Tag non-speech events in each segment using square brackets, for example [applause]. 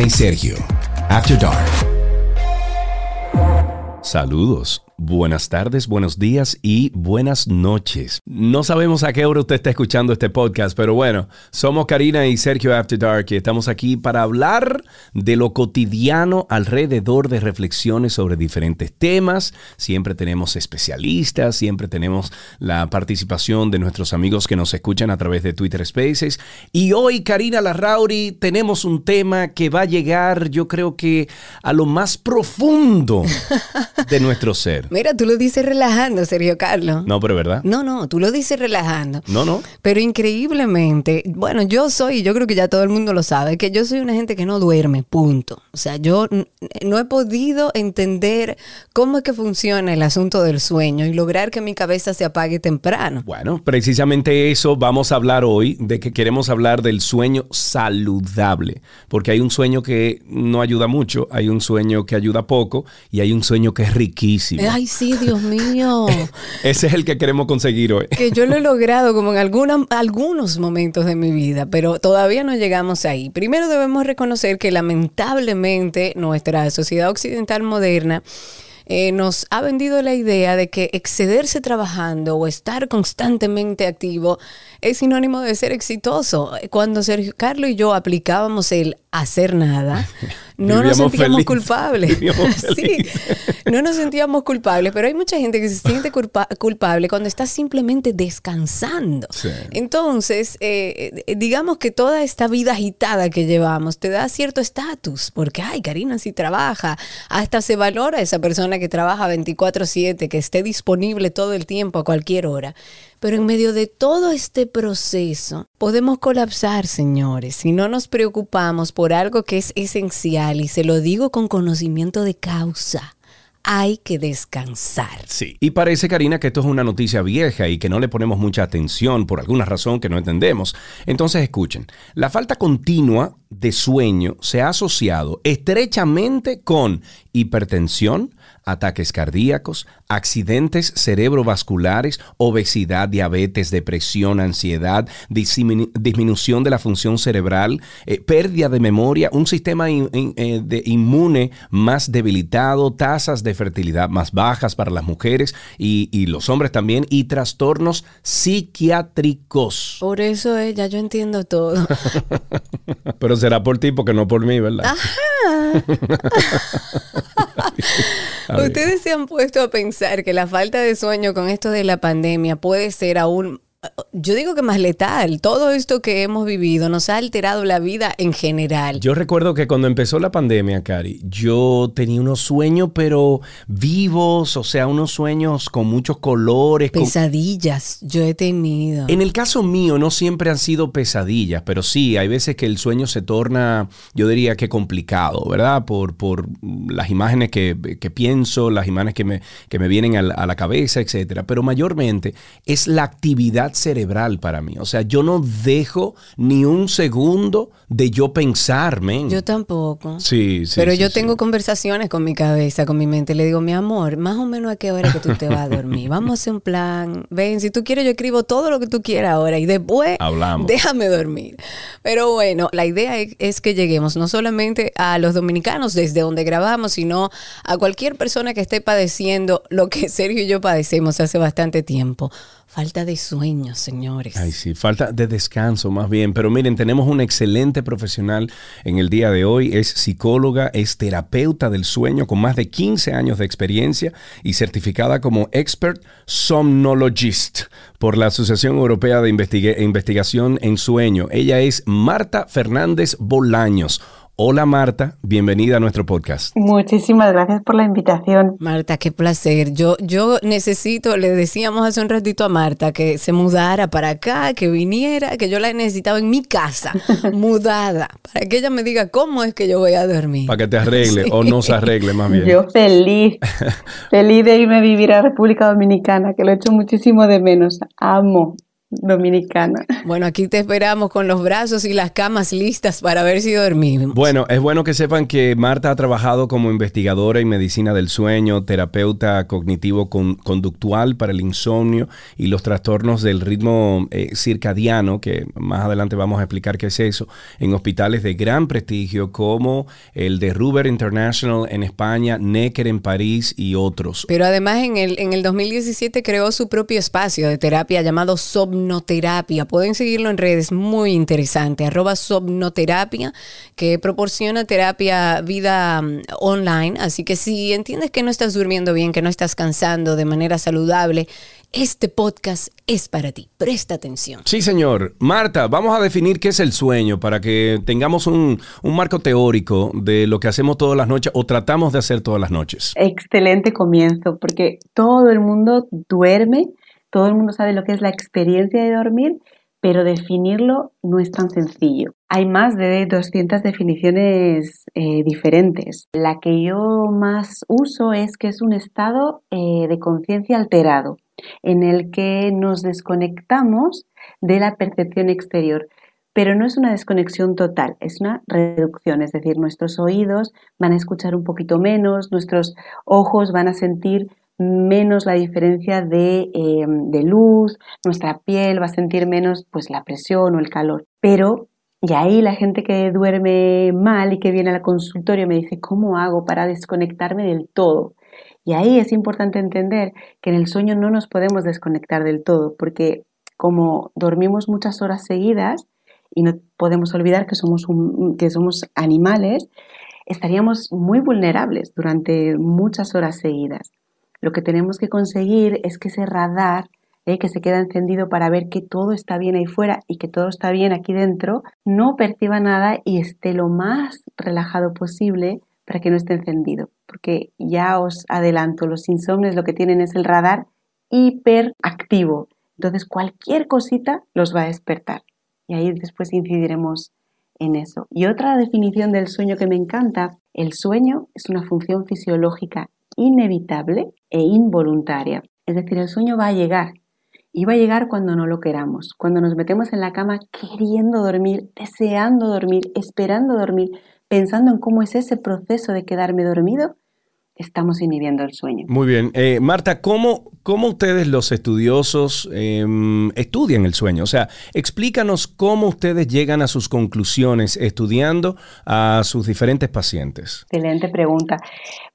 Y Sergio. After Dark. Saludos. Buenas tardes, buenos días y buenas noches. No sabemos a qué hora usted está escuchando este podcast, pero bueno, somos Karina y Sergio After Dark y estamos aquí para hablar de lo cotidiano alrededor de reflexiones sobre diferentes temas. Siempre tenemos especialistas, siempre tenemos la participación de nuestros amigos que nos escuchan a través de Twitter Spaces. Y hoy, Karina Larrauri, tenemos un tema que va a llegar, yo creo que a lo más profundo de nuestro ser. Mira, tú lo dices relajando, Sergio Carlos. No, pero ¿verdad? No, no, tú lo dices relajando. No, no. Pero increíblemente, bueno, yo soy, yo creo que ya todo el mundo lo sabe, que yo soy una gente que no duerme, punto. O sea, yo no he podido entender cómo es que funciona el asunto del sueño y lograr que mi cabeza se apague temprano. Bueno, precisamente eso vamos a hablar hoy, de que queremos hablar del sueño saludable, porque hay un sueño que no ayuda mucho, hay un sueño que ayuda poco y hay un sueño que es riquísimo. Ay, sí, Dios mío. [laughs] Ese es el que queremos conseguir hoy. Que yo lo he [laughs] logrado como en algunos momentos de mi vida, pero todavía no llegamos ahí. Primero debemos reconocer que lamentablemente nuestra sociedad occidental moderna eh, nos ha vendido la idea de que excederse trabajando o estar constantemente activo es sinónimo de ser exitoso. Cuando Sergio Carlos y yo aplicábamos el hacer nada, [laughs] no nos sentíamos culpables. [laughs] [laughs] sí, no nos sentíamos culpables, pero hay mucha gente que se siente culpable cuando está simplemente descansando. Entonces, eh, eh, digamos que toda esta vida agitada que llevamos te da cierto estatus, porque, ay, Karina sí trabaja, hasta se valora esa persona que trabaja 24/7, que esté disponible todo el tiempo a cualquier hora. Pero en medio de todo este proceso podemos colapsar, señores, si no nos preocupamos por algo que es esencial y se lo digo con conocimiento de causa hay que descansar. Sí, y parece, Karina, que esto es una noticia vieja y que no le ponemos mucha atención por alguna razón que no entendemos. Entonces, escuchen, la falta continua de sueño se ha asociado estrechamente con hipertensión, ataques cardíacos, accidentes cerebrovasculares, obesidad, diabetes, depresión, ansiedad, disminución de la función cerebral, eh, pérdida de memoria, un sistema eh, de inmune más debilitado, tasas de fertilidad más bajas para las mujeres y, y los hombres también, y trastornos psiquiátricos. Por eso eh, ya yo entiendo todo. [laughs] [laughs] Pero será por ti porque no por mí, ¿verdad? Ajá. [laughs] Ustedes se han puesto a pensar que la falta de sueño con esto de la pandemia puede ser aún yo digo que más letal. Todo esto que hemos vivido nos ha alterado la vida en general. Yo recuerdo que cuando empezó la pandemia, Cari, yo tenía unos sueños, pero vivos, o sea, unos sueños con muchos colores. Pesadillas, yo he tenido. En el caso mío, no siempre han sido pesadillas, pero sí, hay veces que el sueño se torna, yo diría que complicado, ¿verdad? Por, por las imágenes que, pienso, las imágenes que me, que me vienen a la, a la cabeza, etcétera. Pero mayormente es la actividad cerebral para mí. O sea, yo no dejo ni un segundo de yo pensar, men. Yo tampoco. Sí, sí. Pero yo tengo conversaciones con mi cabeza, con mi mente. Le digo, mi amor, más o menos a qué hora que tú te vas a dormir. [laughs] Vamos a hacer un plan. Ven, si tú quieres, yo escribo todo lo que tú quieras ahora y después Hablamos. déjame dormir. Pero bueno, la idea es que lleguemos no solamente a los dominicanos desde donde grabamos, sino a cualquier persona que esté padeciendo lo que [laughs] Sergio y yo padecemos hace bastante tiempo. Falta de sueño, señores. Ay, sí, falta de descanso más bien. Pero miren, tenemos un excelente profesional en el día de hoy. Es psicóloga, es terapeuta del sueño con más de 15 años de experiencia y certificada como Expert Somnologist por la Asociación Europea de Investigación en Sueño. Ella es Marta Fernández Bolaños. Hola Marta, bienvenida a nuestro podcast. Muchísimas gracias por la invitación. Marta, qué placer. Yo, yo necesito, le decíamos hace un ratito a Marta que se mudara para acá, que viniera, que yo la he necesitado en mi casa, [laughs] mudada, para que ella me diga cómo es que yo voy a dormir. Para que te arregle o no se arregle más bien. Yo feliz, [laughs] feliz de irme a vivir a República Dominicana, que lo he hecho muchísimo de menos. Amo dominicana. Bueno, aquí te esperamos con los brazos y las camas listas para ver si dormimos. Bueno, es bueno que sepan que Marta ha trabajado como investigadora en medicina del sueño, terapeuta cognitivo conductual para el insomnio y los trastornos del ritmo eh, circadiano, que más adelante vamos a explicar qué es eso, en hospitales de gran prestigio como el de Ruber International en España, Necker en París y otros. Pero además en el, en el 2017 creó su propio espacio de terapia llamado Somno Somnoterapia. Pueden seguirlo en redes, muy interesante. Arroba Somnoterapia, que proporciona terapia vida mm, online. Así que si entiendes que no estás durmiendo bien, que no estás cansando de manera saludable, este podcast es para ti. Presta atención. Sí, señor. Marta, vamos a definir qué es el sueño para que tengamos un, un, marco teórico de lo que hacemos todas las noches o tratamos de hacer todas las noches. Excelente comienzo, porque todo el mundo duerme todo el mundo sabe lo que es la experiencia de dormir, pero definirlo no es tan sencillo. Hay más de 200 definiciones eh, diferentes. La que yo más uso es que es un estado eh, de conciencia alterado, en el que nos desconectamos de la percepción exterior. Pero no es una desconexión total, es una reducción, es decir, nuestros oídos van a escuchar un poquito menos, nuestros ojos van a sentir menos la diferencia eh, de, luz, nuestra piel va a sentir menos pues la presión o el calor. Pero, y ahí la gente que duerme mal y que viene al consultorio me dice, ¿cómo hago para desconectarme del todo? Y ahí es importante entender que en el sueño no nos podemos desconectar del todo, porque como dormimos muchas horas seguidas y no podemos olvidar que somos, que somos animales, estaríamos muy vulnerables durante muchas horas seguidas. Lo que tenemos que conseguir es que ese radar eh, que se queda encendido para ver que todo está bien ahí fuera y que todo está bien aquí dentro, no perciba nada y esté lo más relajado posible para que no esté encendido. Porque ya os adelanto, los insomnes lo que tienen es el radar hiperactivo. Entonces cualquier cosita los va a despertar. Y ahí después incidiremos en eso. Y otra definición del sueño que me encanta, el sueño es una función fisiológica inevitable e involuntaria. Es decir, el sueño va a llegar y va a llegar cuando no lo queramos, cuando nos metemos en la cama queriendo dormir, deseando dormir, esperando dormir, pensando en cómo es ese proceso de quedarme dormido estamos inhibiendo el sueño. Muy bien. Eh, Marta, ¿cómo, ¿cómo, ustedes los estudiosos em, estudian el sueño? O sea, explícanos cómo ustedes llegan a sus conclusiones estudiando a sus diferentes pacientes. Excelente pregunta.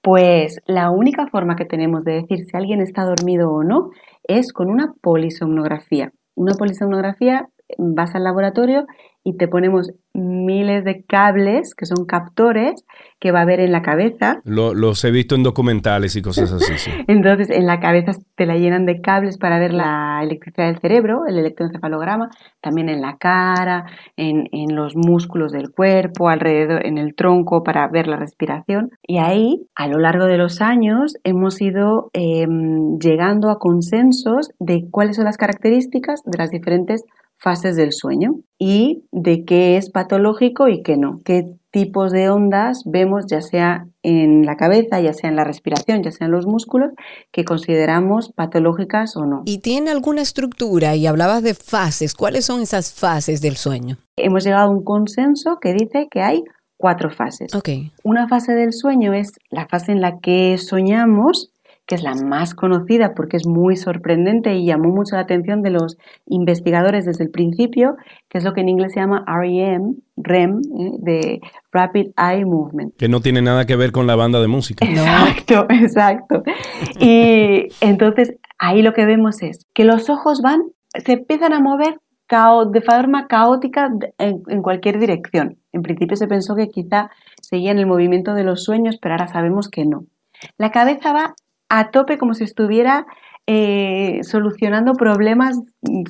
Pues la única forma que tenemos de decir si alguien está dormido o no es con una polisomnografía. Una polisomnografía vas al laboratorio y te ponemos miles de cables que son captores que va a haber en la cabeza. los he visto en documentales y cosas así. Sí. [laughs] Entonces, en la cabeza te la llenan de cables para ver la electricidad del cerebro, el electroencefalograma, también en la cara, en, en los músculos del cuerpo, alrededor, en el tronco para ver la respiración. Y ahí, a lo largo de los años, hemos ido em, llegando a consensos de cuáles son las características de las diferentes fases del sueño y de qué es patológico y qué no, qué tipos de ondas vemos ya sea en la cabeza, ya sea en la respiración, ya sea en los músculos, que consideramos patológicas o no. ¿Y tiene alguna estructura? Y hablabas de fases. ¿Cuáles son esas fases del sueño? Hemos llegado a un consenso que dice que hay cuatro fases. Okay. Una fase del sueño es la fase en la que soñamos que es la más conocida porque es muy sorprendente y llamó mucho la atención de los investigadores desde el principio, que es lo que en inglés se llama REM, REM, ¿eh? de Rapid Eye Movement. Que no tiene nada que ver con la banda de música. [laughs] Exacto, exacto. Y entonces ahí lo que vemos es que los ojos van, se empiezan a mover de forma caótica en, en, cualquier dirección. En principio se pensó que quizá seguían el movimiento de los sueños, pero ahora sabemos que no. La cabeza va a tope como si estuviera eh, solucionando problemas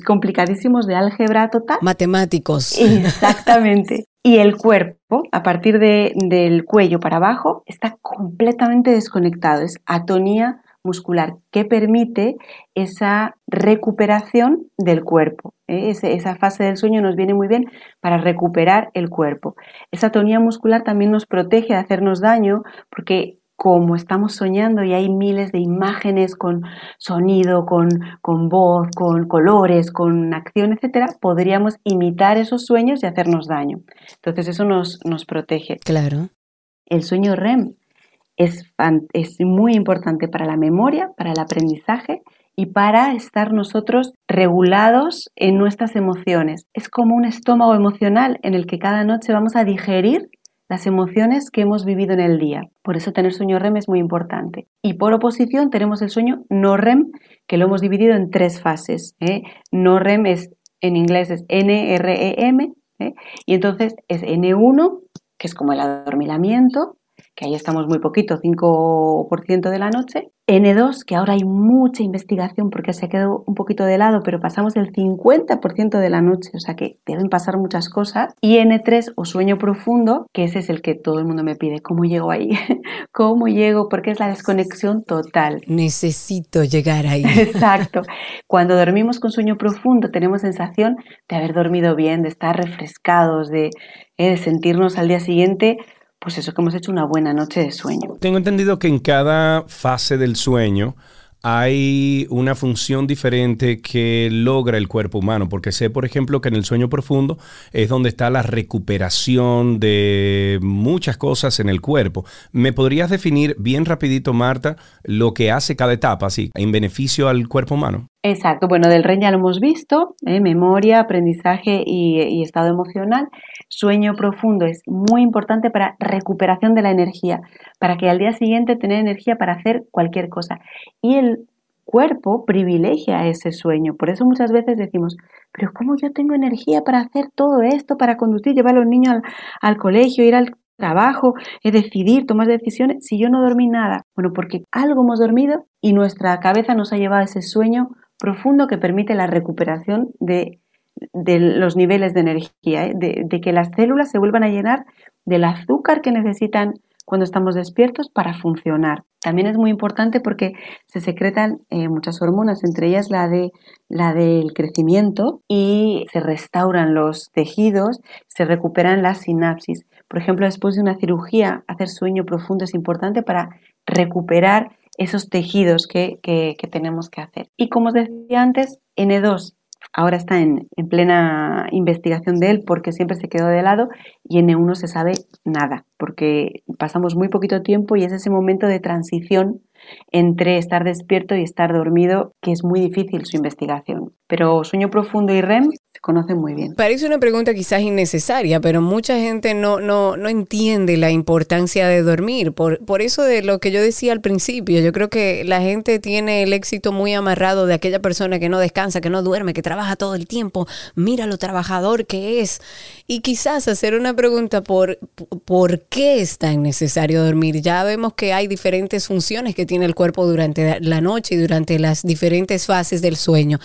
complicadísimos de álgebra total. Matemáticos. Exactamente. [laughs] y el cuerpo, a partir del cuello para abajo, está completamente desconectado. Es atonía muscular que permite esa recuperación del cuerpo. ¿eh? esa fase del sueño nos viene muy bien para recuperar el cuerpo. Esa atonía muscular también nos protege de hacernos daño porque como estamos soñando y hay miles de imágenes con sonido, con, con voz, con colores, con acción, etcétera, podríamos imitar esos sueños y hacernos daño. Entonces eso nos, nos protege. Claro. El sueño REM es, es muy importante para la memoria, para el aprendizaje y para estar nosotros regulados en nuestras emociones. Es como un estómago emocional en el que cada noche vamos a digerir las emociones que hemos vivido en el día. Por eso tener sueño REM es muy importante. Y por oposición tenemos el sueño no REM, que lo hemos dividido en tres fases. ¿eh? No REM es, en inglés es NREM, ¿eh? y entonces es N1, que es como el adormilamiento, que ahí estamos muy poquito, 5% de la noche. N2, que ahora hay mucha investigación porque se ha quedado un poquito de lado, pero pasamos el 50% de la noche, o sea que deben pasar muchas cosas. Y N3 o sueño profundo, que ese es el que todo el mundo me pide, ¿cómo llego ahí? [laughs] ¿Cómo llego? Porque es la desconexión total. Necesito llegar ahí. [laughs] Exacto. Cuando dormimos con sueño profundo tenemos sensación de haber dormido bien, de estar refrescados, de, eh, de sentirnos al día siguiente pues eso que hemos hecho una buena noche de sueño. Tengo entendido que en cada fase del sueño hay una función diferente que logra el cuerpo humano, porque sé, por ejemplo, que en el sueño profundo es donde está la recuperación de muchas cosas en el cuerpo. ¿Me podrías definir bien rapidito, Marta, lo que hace cada etapa, así, en beneficio al cuerpo humano? Exacto, bueno, del REM ya lo hemos visto, ¿eh? memoria, aprendizaje y, estado emocional. Sueño profundo es muy importante para recuperación de la energía, para que al día siguiente tener energía para hacer cualquier cosa. Y el cuerpo privilegia ese sueño, por eso muchas veces decimos, pero ¿cómo yo tengo energía para hacer todo esto, para conducir, llevar a los niños al, colegio, ir al trabajo, es decidir, tomar decisiones, si yo no dormí nada? Bueno, porque algo hemos dormido y nuestra cabeza nos ha llevado a ese sueño profundo que permite la recuperación de, los niveles de energía, ¿eh? de, de, que las células se vuelvan a llenar del azúcar que necesitan cuando estamos despiertos para funcionar. También es muy importante porque se secretan eh, muchas hormonas, entre ellas la, de, la del crecimiento y se restauran los tejidos, se recuperan las sinapsis. Por ejemplo, después de una cirugía, hacer sueño profundo es importante para recuperar esos tejidos que, que, tenemos que hacer. Y como os decía antes, N2 ahora está en, en, plena investigación de él porque siempre se quedó de lado y N1 se sabe nada porque pasamos muy poquito tiempo y es ese momento de transición entre estar despierto y estar dormido que es muy difícil su investigación. Pero sueño profundo y REM conocen muy bien. Parece una pregunta quizás innecesaria, pero mucha gente no, no, no entiende la importancia de dormir. Por, por eso de lo que yo decía al principio, yo creo que la gente tiene el éxito muy amarrado de aquella persona que no descansa, que no duerme, que trabaja todo el tiempo. Mira lo trabajador que es. Y quizás hacer una pregunta por, por qué es tan necesario dormir. Ya vemos que hay diferentes funciones que tiene el cuerpo durante la noche y durante las diferentes fases del sueño.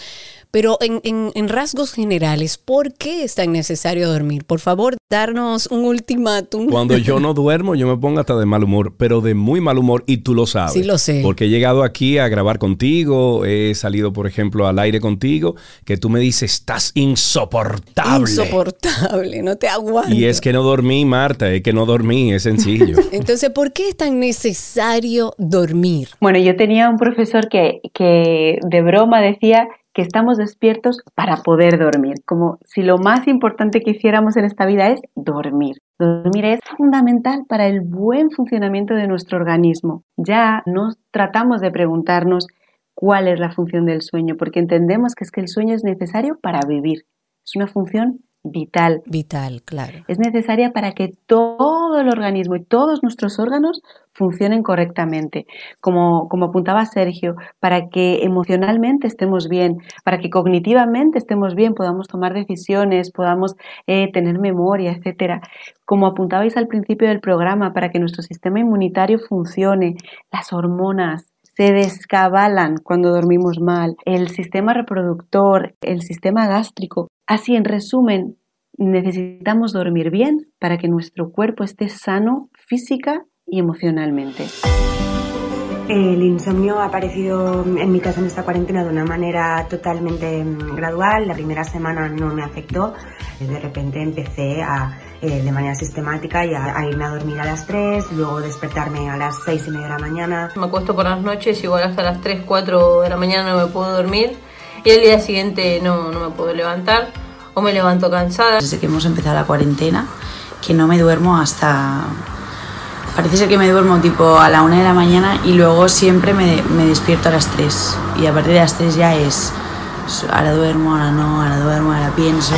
Pero en, en, en, rasgos generales, ¿por qué es tan necesario dormir? Por favor, darnos un ultimátum. Cuando yo [laughs] no duermo, yo me pongo hasta de mal humor, pero de muy mal humor, y tú lo sabes. Sí, lo sé. Porque he llegado aquí a grabar contigo, he salido, por ejemplo, al aire contigo, que tú me dices, estás insoportable. Insoportable, no te aguanto. Y es que no dormí, Marta, es que no dormí, es sencillo. [laughs] Entonces, ¿por qué es tan necesario dormir? Bueno, yo tenía un profesor que, que de broma decía que estamos despiertos para poder dormir, como si lo más importante que hiciéramos en esta vida es dormir. Dormir es fundamental para el buen funcionamiento de nuestro organismo. Ya no tratamos de preguntarnos cuál es la función del sueño, porque entendemos que es que el sueño es necesario para vivir. Es una función vital. Vital, claro. Es necesaria para que todo el organismo y todos nuestros órganos funcionen correctamente. Como, como apuntaba Sergio, para que emocionalmente estemos bien, para que cognitivamente estemos bien, podamos tomar decisiones, podamos eh, tener memoria, etcétera. Como apuntabais al principio del programa, para que nuestro sistema inmunitario funcione, las hormonas, se descabalan cuando dormimos mal, el sistema reproductor, el sistema gástrico. Así, en resumen, necesitamos dormir bien para que nuestro cuerpo esté sano física y emocionalmente. El insomnio ha aparecido en mi caso en esta cuarentena de una manera totalmente gradual. La primera semana no me afectó. De repente empecé a eh, de manera sistemática y a, irme a dormir a las 3, luego despertarme a las 6 y media de la mañana. Me acuesto por las noches, igual hasta las 3, 4 de la mañana no me puedo dormir y el día siguiente no, no me puedo levantar o me levanto cansada. Desde que hemos empezado la cuarentena, que no me duermo hasta... Parece ser que me duermo tipo a la 1 de la mañana y luego siempre me, me despierto a las 3 y a partir de las 3 ya es ahora duermo, ahora no, ahora duermo, ahora pienso.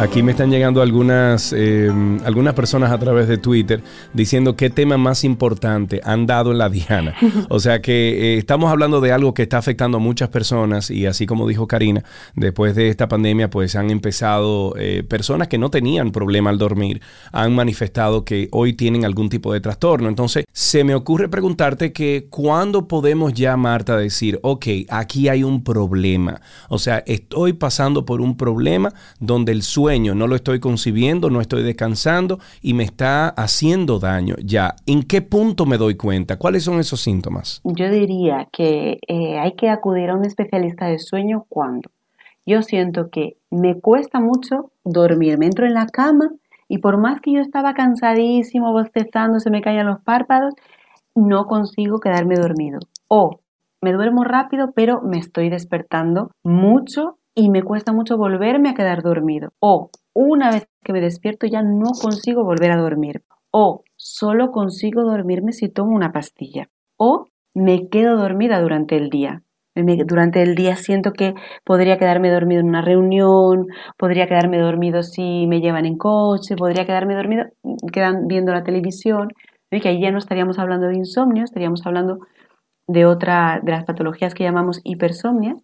Aquí me están llegando algunas, em, algunas personas a través de Twitter diciendo qué tema más importante han dado en la Diana. O sea que eh, estamos hablando de algo que está afectando a muchas personas y así como dijo Karina, después de esta pandemia pues han empezado eh, personas que no tenían problema al dormir, han manifestado que hoy tienen algún tipo de trastorno. Entonces se me ocurre preguntarte que cuándo podemos ya, Marta, decir, ok, aquí hay un problema. O sea, estoy pasando por un problema donde el sueño no lo estoy concibiendo, no estoy descansando y me está haciendo daño. Ya, ¿en qué punto me doy cuenta? ¿Cuáles son esos síntomas? Yo diría que eh, hay que acudir a un especialista de sueño cuando yo siento que me cuesta mucho dormir, me entro en la cama y por más que yo estaba cansadísimo, bostezando, se me caían los párpados, no consigo quedarme dormido. O me duermo rápido, pero me estoy despertando mucho y me cuesta mucho volverme a quedar dormido. O una vez que me despierto ya no consigo volver a dormir. O solo consigo dormirme si tomo una pastilla. O me quedo dormida durante el día. Durante el día siento que podría quedarme dormido en una reunión, podría quedarme dormido si me llevan en coche, podría quedarme dormido quedan viendo la televisión, que ahí ya no estaríamos hablando de insomnio, estaríamos hablando de otra de las patologías que llamamos hipersomnia,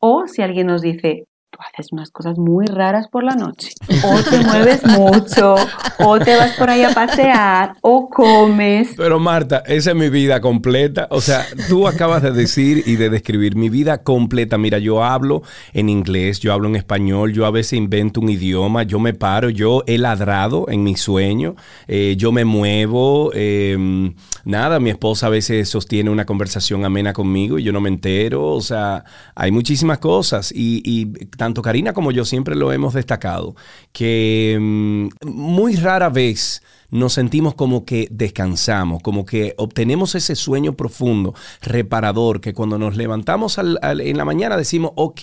o si alguien nos dice, haces unas cosas muy raras por la noche, o te mueves mucho, o te vas por ahí a pasear, o comes. Pero Marta, esa es mi vida completa. O sea, tú acabas de decir y de describir mi vida completa. Mira, yo hablo en inglés, yo hablo en español, yo a veces invento un idioma, yo me paro, yo he ladrado en mi sueño, eh, yo me muevo. Em, nada, mi esposa a veces sostiene una conversación amena conmigo y yo no me entero. O sea, hay muchísimas cosas y, y tanto Karina como yo siempre lo hemos destacado, que mm, muy rara vez nos sentimos como que descansamos, como que obtenemos ese sueño profundo, reparador, que cuando nos levantamos en la mañana decimos, ok,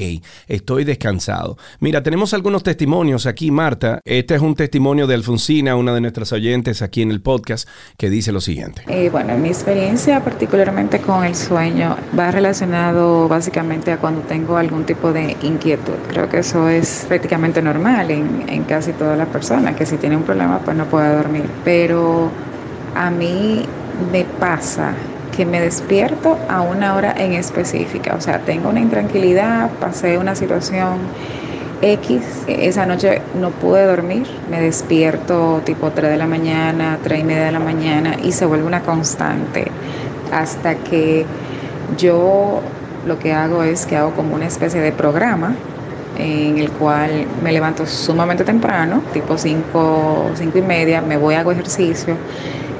estoy descansado. Mira, tenemos algunos testimonios aquí, Marta. Este es un testimonio de Alfonsina, una de nuestras oyentes aquí en el podcast, que dice lo siguiente. Eh, bueno, mi experiencia particularmente con el sueño va relacionado básicamente a cuando tengo algún tipo de inquietud. Creo que eso es prácticamente normal en, en casi todas las personas, que si tiene un problema pues no puede dormir pero a mí me pasa que me despierto a una hora en específica, o sea, tengo una intranquilidad, pasé una situación X, esa noche no pude dormir, me despierto tipo 3 de la mañana, 3 y media de la mañana y se vuelve una constante hasta que yo lo que hago es que hago como una especie de programa en el cual me levanto sumamente temprano, tipo 5, 5 y media, me voy a hago ejercicio.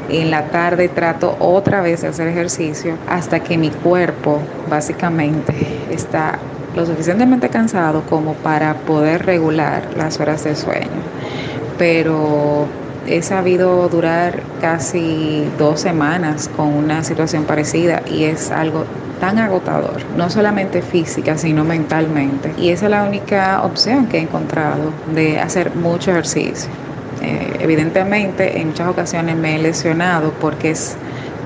En la tarde trato otra vez de hacer ejercicio hasta que mi cuerpo básicamente está lo suficientemente cansado como para poder regular las horas de sueño. Pero he sabido durar casi dos semanas con una situación parecida y es algo tan agotador, no solamente física, sino mentalmente. Y esa es la única opción que he encontrado de hacer mucho ejercicio. Eh, evidentemente, en muchas ocasiones me he lesionado porque es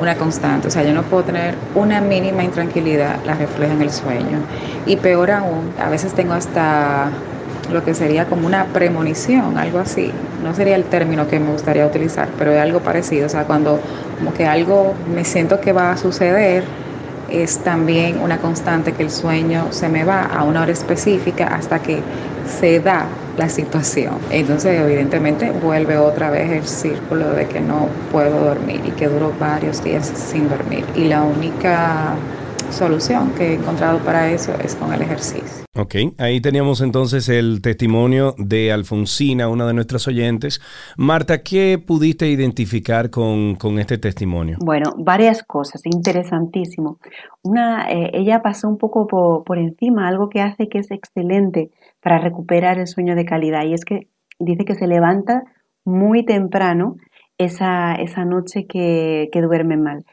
una constante, o sea, yo no puedo tener una mínima intranquilidad, la refleja en el sueño. Y peor aún, a veces tengo hasta lo que sería como una premonición, algo así. No sería el término que me gustaría utilizar, pero es algo parecido. O sea, cuando como que algo me siento que va a suceder, es también una constante que el sueño se me va a una hora específica hasta que se da la situación. Entonces, evidentemente, vuelve otra vez el círculo de que no puedo dormir y que duro varios días sin dormir. Y la única solución que he encontrado para eso es con el ejercicio. Ok, ahí teníamos entonces el testimonio de Alfonsina, una de nuestras oyentes. Marta, ¿qué pudiste identificar con, este testimonio? Bueno, varias cosas, interesantísimo. Una, eh, ella pasó un poco por, por encima, algo que hace que es excelente para recuperar el sueño de calidad, y es que dice que se levanta muy temprano esa, esa noche que, que duerme mal.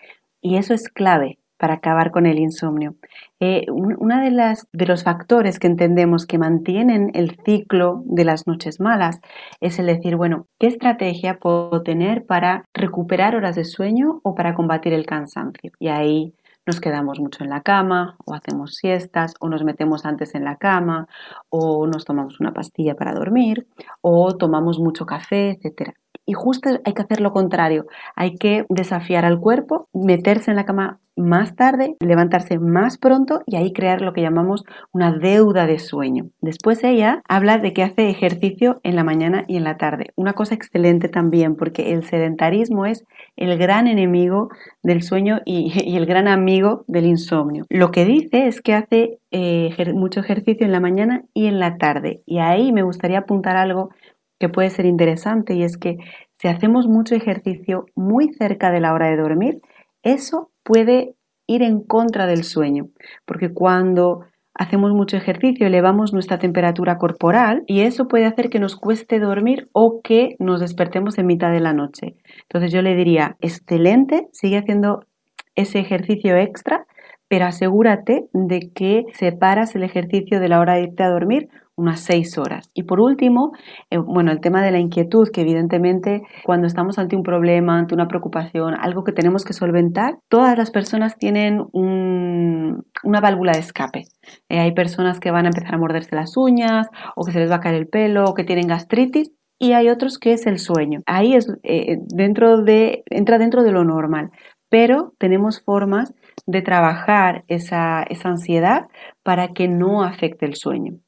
Y eso es clave para acabar con el insomnio. Eh, una de las de los factores que entendemos que mantienen el ciclo de las noches malas es el decir, bueno, ¿qué estrategia puedo tener para recuperar horas de sueño o para combatir el cansancio? Y ahí nos quedamos mucho en la cama o hacemos siestas o nos metemos antes en la cama o nos tomamos una pastilla para dormir o tomamos mucho café, etcétera. Y justo hay que hacer lo contrario, hay que desafiar al cuerpo, meterse en la cama más tarde, levantarse más pronto y ahí crear lo que llamamos una deuda de sueño. Después ella habla de que hace ejercicio en la mañana y en la tarde. Una cosa excelente también porque el sedentarismo es el gran enemigo del sueño y, el gran amigo del insomnio. Lo que dice es que hace eh, mucho ejercicio en la mañana y en la tarde. Y ahí me gustaría apuntar algo que puede ser interesante y es que si hacemos mucho ejercicio muy cerca de la hora de dormir, eso puede ir en contra del sueño, porque cuando hacemos mucho ejercicio elevamos nuestra temperatura corporal y eso puede hacer que nos cueste dormir o que nos despertemos en mitad de la noche. Entonces yo le diría, excelente, sigue haciendo ese ejercicio extra, pero asegúrate de que separas el ejercicio de la hora de irte a dormir unas seis horas. Y por último, eh, bueno, el tema de la inquietud, que evidentemente cuando estamos ante un problema, ante una preocupación, algo que tenemos que solventar, todas las personas tienen una válvula de escape. Eh, hay personas que van a empezar a morderse las uñas, o que se les va a caer el pelo, o que tienen gastritis, y hay otros que es el sueño. Ahí es eh, dentro de, entra dentro de lo normal, pero tenemos formas de trabajar esa ansiedad para que no afecte el sueño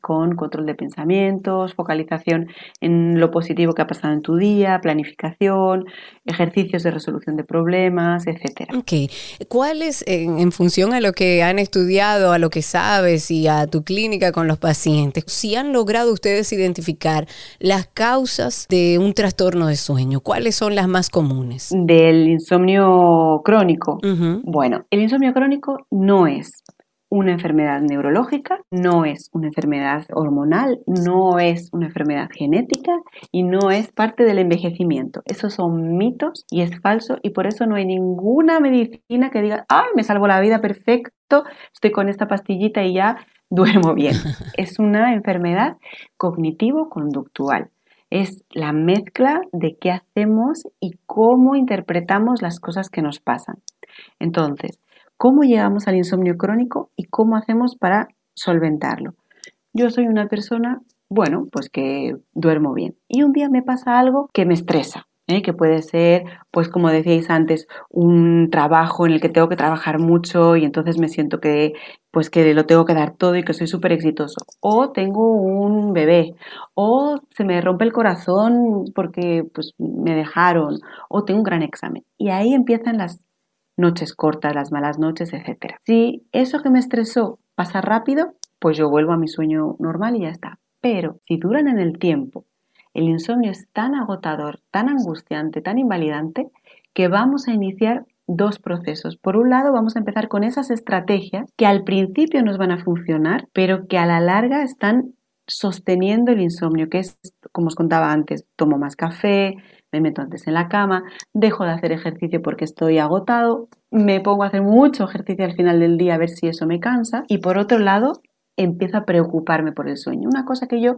con control de pensamientos, focalización en lo positivo que ha pasado en tu día, planificación, ejercicios de resolución de problemas, etc. Ok. ¿Cuáles, en, en, función a lo que han estudiado, a lo que sabes y a tu clínica con los pacientes, si han logrado ustedes identificar las causas de un trastorno de sueño? ¿Cuáles son las más comunes? Del insomnio crónico. Bueno, el insomnio crónico no es una enfermedad neurológica, no es una enfermedad hormonal, no es una enfermedad genética y no es parte del envejecimiento. Esos son mitos y es falso y por eso no hay ninguna medicina que diga, ay, me salvo la vida perfecto, estoy con esta pastillita y ya duermo bien. [laughs] Es una enfermedad cognitivo-conductual. Es la mezcla de qué hacemos y cómo interpretamos las cosas que nos pasan. Entonces, cómo llegamos al insomnio crónico y cómo hacemos para solventarlo. Yo soy una persona, bueno, pues que duermo bien y un día me pasa algo que me estresa. ¿eh? que puede ser, pues como decíais antes, un trabajo en el que tengo que trabajar mucho y entonces me siento que, pues que lo tengo que dar todo y que soy súper exitoso. O tengo un bebé, o se me rompe el corazón porque pues me dejaron, o tengo un gran examen. Y ahí empiezan las noches cortas, las malas noches, etc. Si eso que me estresó pasa rápido, pues yo vuelvo a mi sueño normal y ya está. Pero si duran en el tiempo, el insomnio es tan agotador, tan angustiante, tan invalidante, que vamos a iniciar dos procesos. Por un lado, vamos a empezar con esas estrategias que al principio nos van a funcionar, pero que a la larga están sosteniendo el insomnio, que es, como os contaba antes, tomo más café, me meto antes en la cama, dejo de hacer ejercicio porque estoy agotado, me pongo a hacer mucho ejercicio al final del día a ver si eso me cansa y por otro lado empiezo a preocuparme por el sueño. Una cosa que yo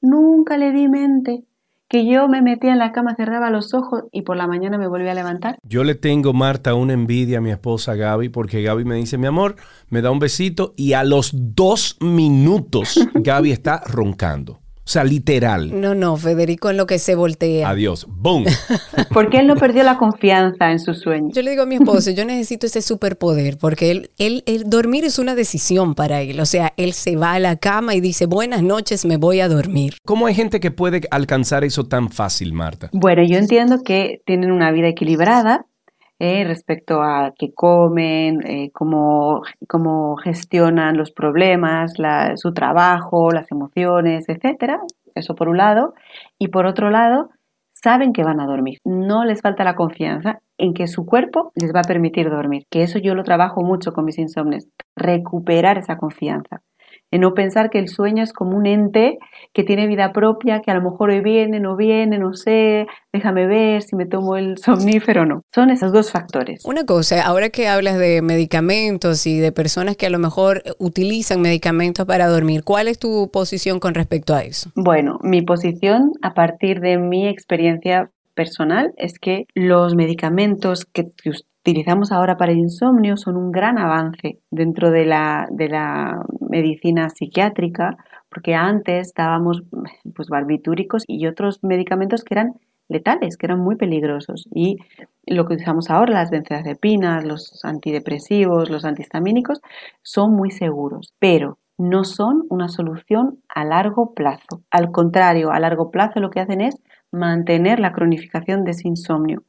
nunca le di mente, que yo me metía en la cama, cerraba los ojos y por la mañana me volvía a levantar. Yo le tengo, Marta, una envidia a mi esposa Gaby, porque Gaby me dice, mi amor, me da un besito y a los dos minutos [laughs] Gaby está roncando. O sea, literal. No, no, Federico en lo que se voltea. Adiós. ¡Boom! [laughs] porque él no perdió la confianza en su sueño. Yo le digo a mi esposo, yo necesito ese superpoder, porque él, él, dormir es una decisión para él. O sea, él se va a la cama y dice, buenas noches, me voy a dormir. ¿Cómo hay gente que puede alcanzar eso tan fácil, Marta? Bueno, yo entiendo que tienen una vida equilibrada, eh, respecto a qué comen, eh, cómo, cómo, gestionan los problemas, su trabajo, las emociones, etcétera. Eso por un lado. Y por otro lado, saben que van a dormir. No les falta la confianza en que su cuerpo les va a permitir dormir. Que eso yo lo trabajo mucho con mis insomnes. Recuperar esa confianza. En no pensar que el sueño es como un ente que tiene vida propia, que a lo mejor hoy viene, no viene, no sé, déjame ver si me tomo el somnífero o no. Son esos dos factores. Una cosa, ahora que hablas de medicamentos y de personas que a lo mejor utilizan medicamentos para dormir, ¿cuál es tu posición con respecto a eso? Bueno, mi posición a partir de mi experiencia personal es que los medicamentos que utilizamos ahora para el insomnio son un gran avance dentro de la, de la medicina psiquiátrica, porque antes dábamos pues, barbitúricos y otros medicamentos que eran letales, que eran muy peligrosos. Y lo que utilizamos ahora, las benzodiazepinas, los antidepresivos, los antihistamínicos, son muy seguros, pero no son una solución a largo plazo. Al contrario, a largo plazo lo que hacen es mantener la cronificación de ese insomnio.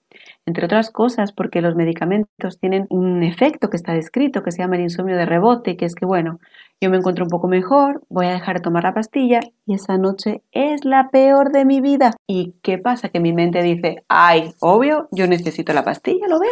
Entre otras cosas porque los medicamentos tienen un efecto que está descrito que se llama el insomnio de rebote, que es que, bueno, yo me encuentro un poco mejor, voy a dejar de tomar la pastilla y esa noche es la peor de mi vida. ¿Y qué pasa? Que mi mente dice, ay, obvio, yo necesito la pastilla, ¿lo ves?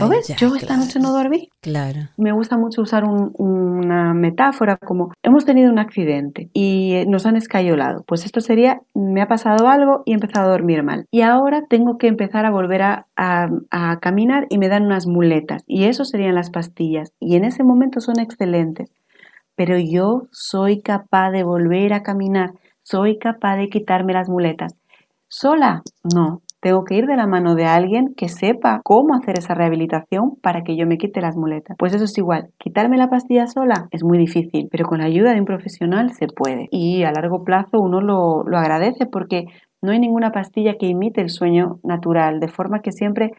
¿Lo ves? yo esta noche no dormí. Claro. Me gusta mucho usar una metáfora como, hemos tenido un accidente y nos han escayolado. Pues esto sería, me ha pasado algo y he empezado a dormir mal. Y ahora tengo que empezar a volver a, a caminar y me dan unas muletas. Y eso serían las pastillas. Y en ese momento son excelentes pero yo soy capaz de volver a caminar, soy capaz de quitarme las muletas. ¿Sola? No. Tengo que ir de la mano de alguien que sepa cómo hacer esa rehabilitación para que yo me quite las muletas. Pues eso es igual. Quitarme la pastilla sola es muy difícil, pero con la ayuda de un profesional se puede. Y a largo plazo uno lo, lo agradece porque no hay ninguna pastilla que imite el sueño natural, de forma que siempre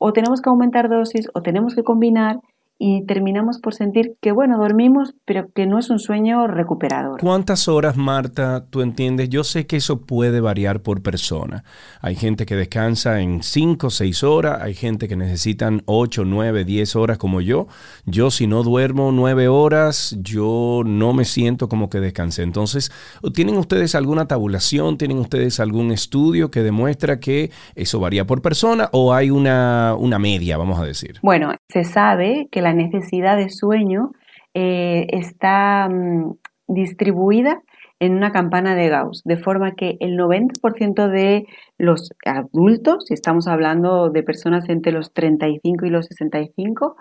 o tenemos que aumentar dosis o tenemos que combinar y terminamos por sentir que, bueno, dormimos, pero que no es un sueño recuperador. ¿Cuántas horas, Marta, tú entiendes? Yo sé que eso puede variar por persona. Hay gente que descansa en 5 o 6 horas, hay gente que necesitan 8, 9, 10 horas como yo. Yo si no duermo 9 horas, yo no me siento como que descansé. Entonces, ¿tienen ustedes alguna tabulación? ¿Tienen ustedes algún estudio que demuestra que eso varía por persona o hay una, una media, vamos a decir? Bueno, se sabe que la necesidad de sueño eh, está mm, distribuida en una campana de Gauss, de forma que el 90% de los adultos, si estamos hablando de personas entre los 35 y los 65,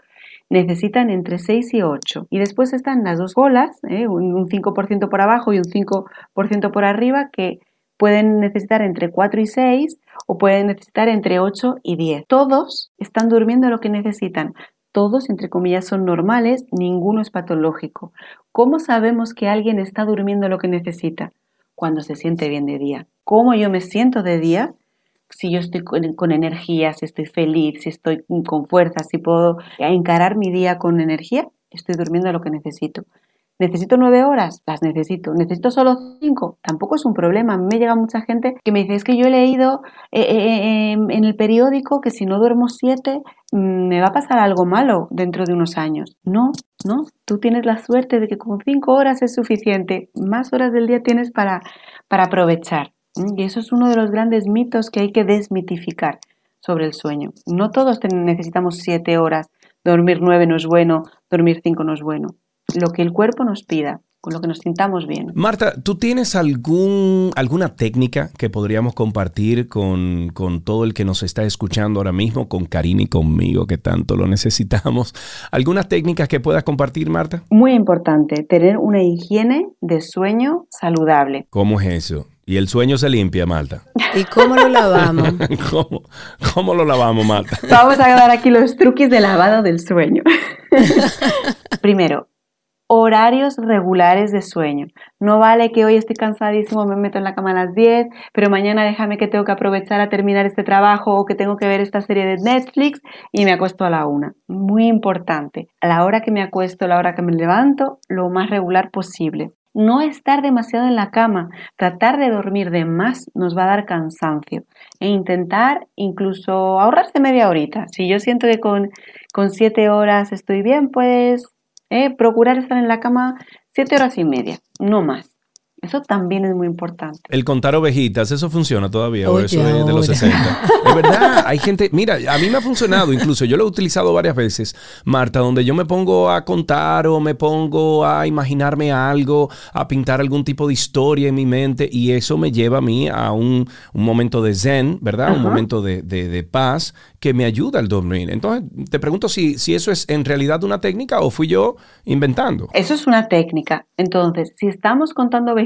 necesitan entre 6 y 8. Y después están las dos bolas, eh, un 5% por abajo y un 5% por arriba, que pueden necesitar entre 4 y 6 o pueden necesitar entre 8 y 10. Todos están durmiendo lo que necesitan todos, entre comillas, son normales, ninguno es patológico. ¿Cómo sabemos que alguien está durmiendo lo que necesita? Cuando se siente bien de día. ¿Cómo yo me siento de día? Si yo estoy con, energía, si estoy feliz, si estoy con fuerza, si puedo encarar mi día con energía, estoy durmiendo lo que necesito. ¿Necesito nueve horas? Las necesito. ¿Necesito solo cinco? Tampoco es un problema. me llega mucha gente que me dice, es que yo he leído eh, eh, eh, en el periódico que si no duermo siete mm, me va a pasar algo malo dentro de unos años. No, no. Tú tienes la suerte de que con cinco horas es suficiente. Más horas del día tienes para, para aprovechar. Y eso es uno de los grandes mitos que hay que desmitificar sobre el sueño. No todos necesitamos siete horas. Dormir nueve no es bueno, dormir cinco no es bueno lo que el cuerpo nos pida, con lo que nos sintamos bien. Marta, ¿tú tienes algún, alguna técnica que podríamos compartir con, con, todo el que nos está escuchando ahora mismo, con Karina y conmigo, que tanto lo necesitamos? ¿Algunas técnicas que puedas compartir, Marta? Muy importante, tener una higiene de sueño saludable. ¿Cómo es eso? Y el sueño se limpia, Marta. ¿Y cómo lo lavamos? [laughs] ¿Cómo, ¿Cómo, lo lavamos, Marta? Vamos a dar aquí los truquis de lavado del sueño. [laughs] Primero, horarios regulares de sueño. No vale que hoy estoy cansadísimo, me meto en la cama a las 10, pero mañana déjame que tengo que aprovechar a terminar este trabajo o que tengo que ver esta serie de Netflix y me acuesto a la una. Muy importante. A la hora que me acuesto, a la hora que me levanto, lo más regular posible. No estar demasiado en la cama, tratar de dormir de más nos va a dar cansancio e intentar incluso ahorrarse media horita. Si yo siento que con, con siete horas estoy bien, pues ¿eh? procurar estar en la cama siete horas y media, no más. Eso también es muy importante. El contar ovejitas, ¿eso funciona todavía? ¿O Oye, eso es de los ahora. 60? [laughs] Es verdad, hay gente, mira, a mí me ha funcionado, incluso yo lo he utilizado varias veces, Marta, donde yo me pongo a contar o me pongo a imaginarme algo, a pintar algún tipo de historia en mi mente y eso me lleva a mí a un, un momento de zen, ¿verdad? Un momento de, de- de paz que me ayuda al dormir. Entonces, te pregunto si, si eso es en realidad una técnica o fui yo inventando. Eso es una técnica. Entonces, si estamos contando ovejitas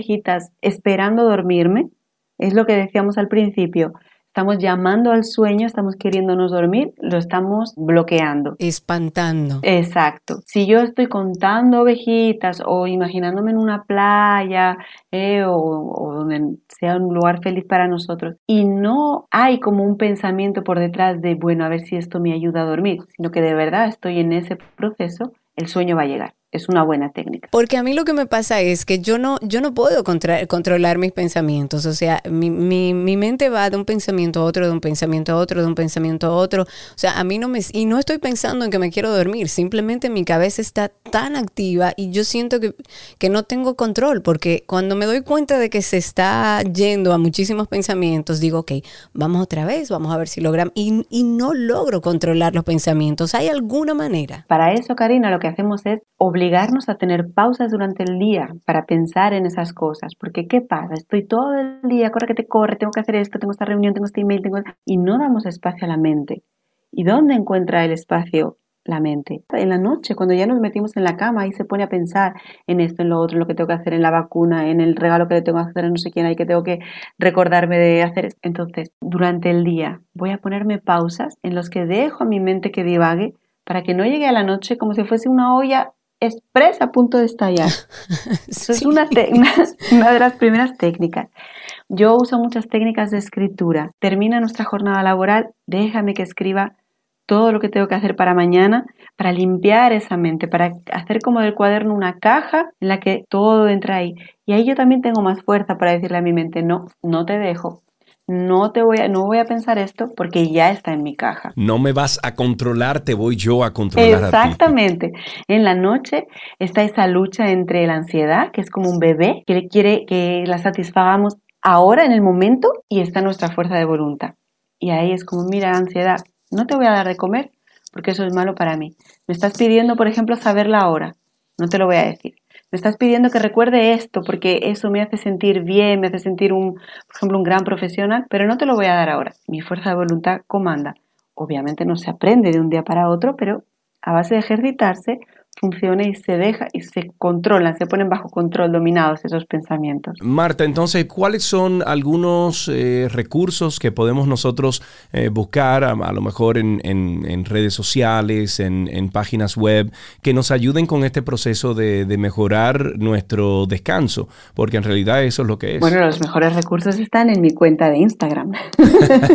esperando dormirme, es lo que decíamos al principio. Estamos llamando al sueño, estamos queriéndonos dormir, lo estamos bloqueando. Espantando. Exacto. Si yo estoy contando ovejitas o imaginándome en una playa eh, o, o donde sea un lugar feliz para nosotros y no hay como un pensamiento por detrás de, bueno, a ver si esto me ayuda a dormir, sino que de verdad estoy en ese proceso, el sueño va a llegar. Es una buena técnica. Porque a mí lo que me pasa es que yo no, yo no puedo contra- controlar mis pensamientos. O sea, mi, mi, mi mente va de un pensamiento a otro, de un pensamiento a otro, de un pensamiento a otro. O sea, a mí no me... Y no estoy pensando en que me quiero dormir. Simplemente mi cabeza está tan activa y yo siento que, que no tengo control. Porque cuando me doy cuenta de que se está yendo a muchísimos pensamientos, digo, ok, vamos otra vez, vamos a ver si logramos... Y, y no logro controlar los pensamientos. ¿Hay alguna manera? Para eso, Karina, lo que hacemos es obligarnos a tener pausas durante el día para pensar en esas cosas. Porque, ¿qué pasa? Estoy todo el día, corre que te corre, tengo que hacer esto, tengo esta reunión, tengo este email, tengo... Y no damos espacio a la mente. ¿Y dónde encuentra el espacio la mente? En la noche, cuando ya nos metimos en la cama, ahí se pone a pensar en esto, en lo otro, en lo que tengo que hacer en la vacuna, en el regalo que le tengo que hacer a no sé quién, hay que tengo que recordarme de hacer. Entonces, durante el día voy a ponerme pausas en los que dejo a mi mente que divague para que no llegue a la noche como si fuese una olla expresa a punto de estallar. [laughs] Eso es una, una de las primeras técnicas. Yo uso muchas técnicas de escritura. Termina nuestra jornada laboral, déjame que escriba todo lo que tengo que hacer para mañana, para limpiar esa mente, para hacer como del cuaderno una caja en la que todo entra ahí. Y ahí yo también tengo más fuerza para decirle a mi mente, no, no te dejo, no te voy a, no voy a pensar esto porque ya está en mi caja. No me vas a controlar, te voy yo a controlar a ti. Exactamente. En la noche está esa lucha entre la ansiedad, que es como un bebé, que le quiere que la satisfagamos ahora, en el momento, y está nuestra fuerza de voluntad. Y ahí es como, mira, ansiedad, no te voy a dar de comer porque eso es malo para mí. Me estás pidiendo, por ejemplo, saber la hora. No te lo voy a decir. Me estás pidiendo que recuerde esto porque eso me hace sentir bien, me hace sentir un, por ejemplo, un gran profesional, pero no te lo voy a dar ahora. Mi fuerza de voluntad comanda. Obviamente no se aprende de un día para otro, pero a base de ejercitarse funciona y se deja y se controlan, se ponen bajo control, dominados esos pensamientos. Marta, entonces, ¿cuáles son algunos eh, recursos que podemos nosotros eh, buscar, a, a lo mejor en, en- en redes sociales, en, en páginas web, que nos ayuden con este proceso de, de mejorar nuestro descanso? Porque en realidad eso es lo que es. Bueno, los mejores recursos están en mi cuenta de Instagram. [laughs]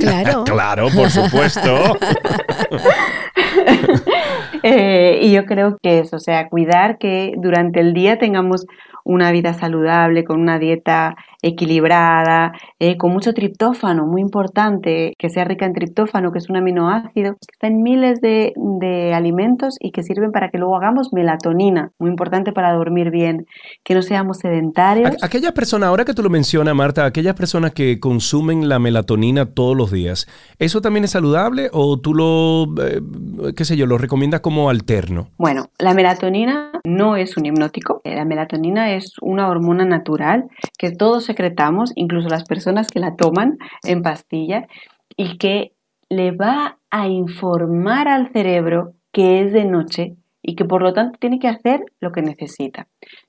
Claro. [laughs] claro, por supuesto. [laughs] Eh, y yo creo que eso, o sea, cuidar que durante el día tengamos una vida saludable, con una dieta equilibrada, eh, con mucho triptófano, muy importante, que sea rica en triptófano, que es un aminoácido, que está en miles de, de alimentos y que sirven para que luego hagamos melatonina, muy importante para dormir bien, que no seamos sedentarios. Aqu- Aquellas personas, ahora que tú lo mencionas, Marta, aquellas personas que consumen la melatonina todos los días, ¿eso también es saludable o tú lo, eh, qué sé yo, lo recomiendas como alterno? Bueno, la melatonina no es un hipnótico. Eh, La melatonina es una hormona natural que todos secretamos, incluso las personas que la toman en pastilla, y que le va a informar al cerebro que es de noche y que por lo tanto tiene que hacer lo que necesita.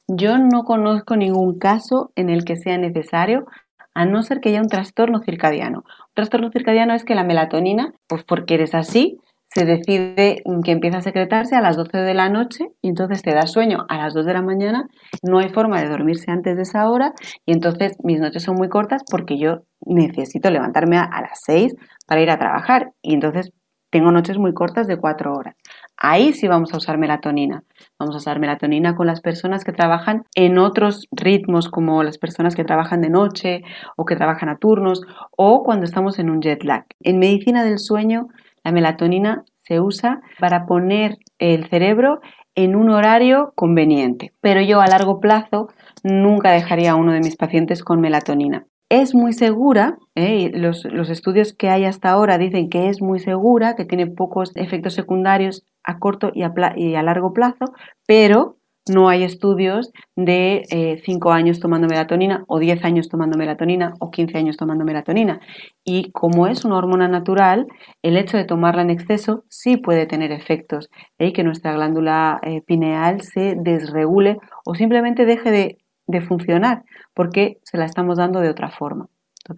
Yo no conozco ningún caso en el que sea necesario, a no ser que haya un trastorno circadiano. Un trastorno circadiano es que la melatonina, pues porque eres así, se decide que empieza a secretarse a las 12 de la noche y entonces te da sueño a las 2 de la mañana, no hay forma de dormirse antes de esa hora y entonces mis noches son muy cortas porque yo necesito levantarme a, las 6 para ir a trabajar y entonces tengo noches muy cortas de 4 horas. Ahí sí vamos a usar melatonina. Vamos a usar melatonina con las personas que trabajan en otros ritmos, como las personas que trabajan de noche o que trabajan a turnos o cuando estamos en un jet lag. En medicina del sueño, la melatonina se usa para poner el cerebro en un horario conveniente. Pero yo a largo plazo nunca dejaría a uno de mis pacientes con melatonina. Es muy segura, ¿eh? los, los estudios que hay hasta ahora dicen que es muy segura, que tiene pocos efectos secundarios a corto y a, pla- y a largo plazo, pero no hay estudios de 5 años tomando melatonina o 10 años tomando melatonina o 15 años tomando melatonina. Y como es una hormona natural, el hecho de tomarla en exceso sí puede tener efectos y que nuestra glándula eh, pineal se desregule o simplemente deje de, de funcionar porque se la estamos dando de otra forma.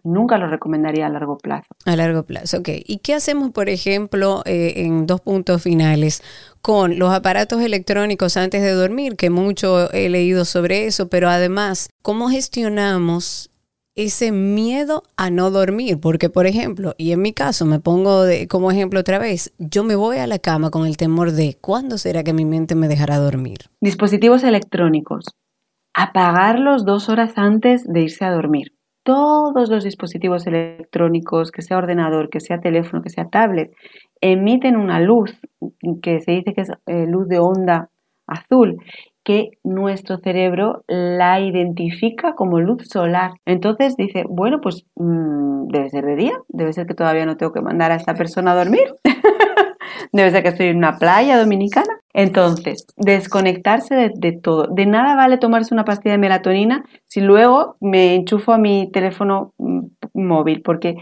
Nunca lo recomendaría a largo plazo. A largo plazo, ok. ¿Y qué hacemos, por ejemplo, eh, en dos puntos finales con los aparatos electrónicos antes de dormir? Que mucho he leído sobre eso, pero además, ¿cómo gestionamos ese miedo a no dormir? Porque, por ejemplo, y en mi caso, me pongo de, como ejemplo otra vez, yo me voy a la cama con el temor de ¿cuándo será que mi mente me dejará dormir? Dispositivos electrónicos. Apagarlos dos horas antes de irse a dormir. Todos los dispositivos electrónicos, que sea ordenador, que sea teléfono, que sea tablet, emiten una luz que se dice que es eh, luz de onda azul, que nuestro cerebro la identifica como luz solar. Entonces dice, bueno, pues mmm, debe ser de día, debe ser que todavía no tengo que mandar a esta persona a dormir. [laughs] Debe ser que estoy en una playa dominicana. Entonces, desconectarse de, todo. De nada vale tomarse una pastilla de melatonina si luego me enchufo a mi teléfono móvil, porque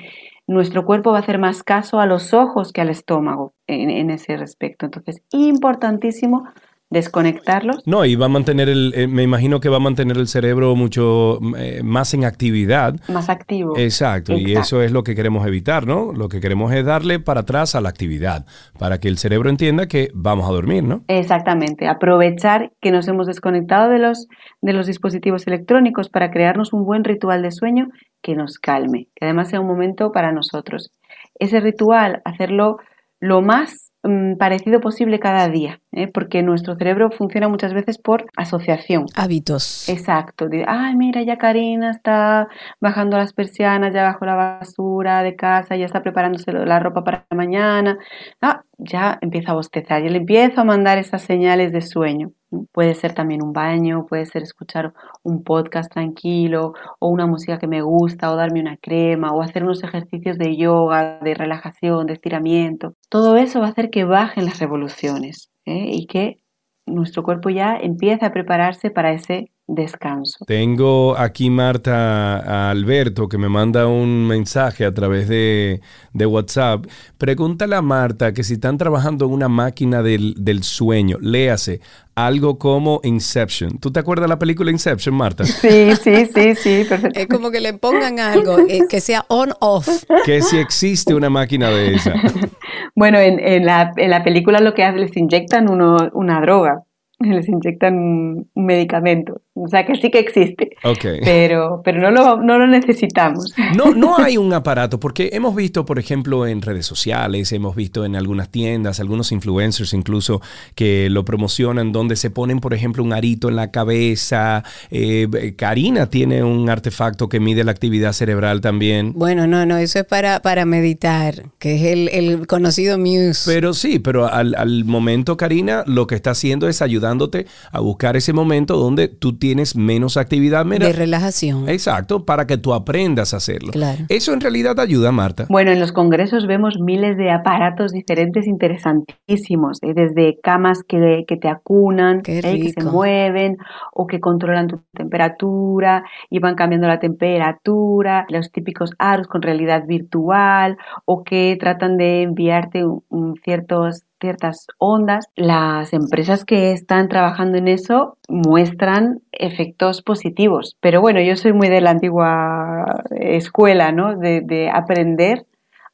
nuestro cuerpo va a hacer más caso a los ojos que al estómago en, en ese respecto. Entonces, importantísimo desconectarlos. No, y va a mantener el, eh, me imagino que va a mantener el cerebro mucho eh, más en actividad. Más activo. Exacto, Exacto, y eso es lo que queremos evitar, ¿no? Lo que queremos es darle para atrás a la actividad, para que el cerebro entienda que vamos a dormir, ¿no? Exactamente, aprovechar que nos hemos desconectado de los, de los dispositivos electrónicos para crearnos un buen ritual de sueño que nos calme, que además sea un momento para nosotros. Ese ritual, hacerlo lo más mmm, parecido posible cada día, ¿eh? porque nuestro cerebro funciona muchas veces por asociación. Hábitos. Exacto. De, Ay, mira, ya Karina está bajando las persianas, ya bajó la basura de casa, ya está preparándose la ropa para mañana. Ah, ya empieza a bostezar, y le empiezo a mandar esas señales de sueño. Puede ser también un baño, puede ser escuchar un podcast tranquilo o una música que me gusta o darme una crema o hacer unos ejercicios de yoga, de relajación, de estiramiento. Todo eso va a hacer que bajen las revoluciones ¿eh? y que nuestro cuerpo ya empiece a prepararse para ese descanso. Tengo aquí, Marta, a Alberto que me manda un mensaje a través de, de, WhatsApp. Pregúntale a Marta que si están trabajando en una máquina del, del, sueño, léase algo como Inception. ¿Tú te acuerdas de la película Inception, Marta? [laughs] Sí, sí, sí, sí, perfecto. Es como que le pongan algo eh, que sea on-off. Que si existe una máquina de esa. [laughs] bueno, en, en, la, en la película lo que hacen, les inyectan uno, una droga [laughs] les inyectan un, medicamento. O sea que sí que existe. Okay. Pero, pero no, lo, no lo necesitamos. No, no [laughs] hay un aparato, porque hemos visto, por ejemplo, en redes sociales, hemos visto en algunas tiendas, algunos influencers incluso que lo promocionan, donde se ponen, por ejemplo, un arito en la cabeza. Eh, Karina tiene un artefacto que mide la actividad cerebral también. Bueno, no, no, eso es para, para meditar, que es el, el conocido Muse. Pero sí, pero al, al momento, Karina, lo que está haciendo es ayudar ayudándote a buscar ese momento donde tú tienes menos actividad de relajación. Exacto, para que tú aprendas a hacerlo. Claro. Eso en realidad ayuda, Marta. Bueno, en los congresos vemos miles de aparatos diferentes interesantísimos, ¿eh? desde camas que, que te acunan, ¿eh? que se mueven o que controlan tu temperatura y van cambiando la temperatura, los típicos aros con realidad virtual o que tratan de enviarte un, un ciertos ciertas ondas, las empresas que están trabajando en eso muestran efectos positivos. Pero bueno, yo soy muy de la antigua escuela, ¿no? De, de aprender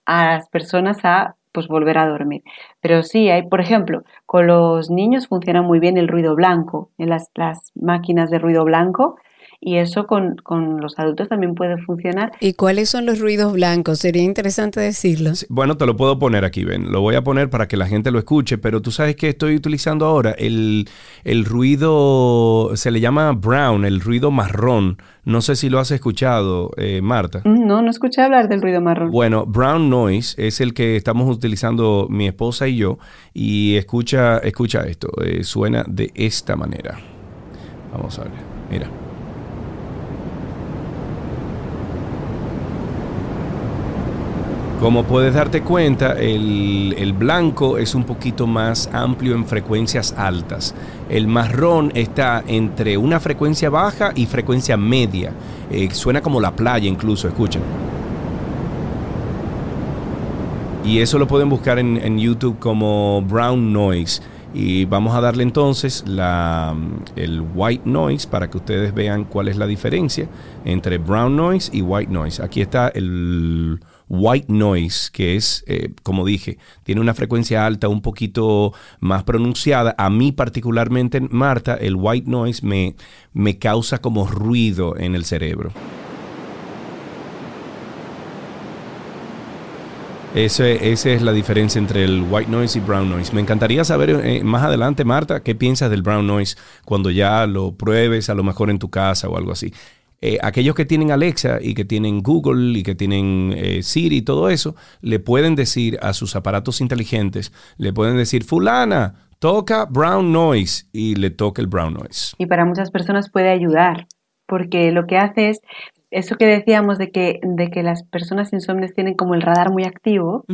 a las personas a pues volver a dormir. Pero sí, hay, por ejemplo, con los niños funciona muy bien el ruido blanco, en las, las máquinas de ruido blanco y eso con, con los adultos también puede funcionar. ¿Y cuáles son los ruidos blancos? Sería interesante decirlo. Sí, Bueno, te lo puedo poner aquí, ven. Lo voy a poner para que la gente lo escuche, pero tú sabes que estoy utilizando ahora el, el ruido, se le llama brown, el ruido marrón. No sé si lo has escuchado, eh, Marta. Mm, No, no escuché hablar del ruido marrón. Bueno, brown noise es el que estamos utilizando mi esposa y yo. Y escucha, escucha esto. eh, suena de esta manera. Vamos a ver. Mira. Como puedes darte cuenta, el, blanco es un poquito más amplio en frecuencias altas. El marrón está entre una frecuencia baja y frecuencia media. Eh, suena como la playa incluso, escuchen. Y eso lo pueden buscar en, en YouTube como Brown Noise. Y vamos a darle entonces la, el White Noise para que ustedes vean cuál es la diferencia entre Brown Noise y White Noise. Aquí está el White Noise, que es, eh, como dije, tiene una frecuencia alta un poquito más pronunciada. A mí particularmente, Marta, el White Noise me, me causa como ruido en el cerebro. Esa es la diferencia entre el white noise y brown noise. Me encantaría saber eh, más adelante, Marta, qué piensas del brown noise cuando ya lo pruebes, a lo mejor en tu casa o algo así. Eh, aquellos que tienen Alexa y que tienen Google y que tienen eh, Siri y todo eso, le pueden decir a sus aparatos inteligentes, le pueden decir, fulana, toca brown noise y le toca el brown noise. Y para muchas personas puede ayudar, porque lo que hace es eso que decíamos de que, de que las personas insomnes tienen como el radar muy activo,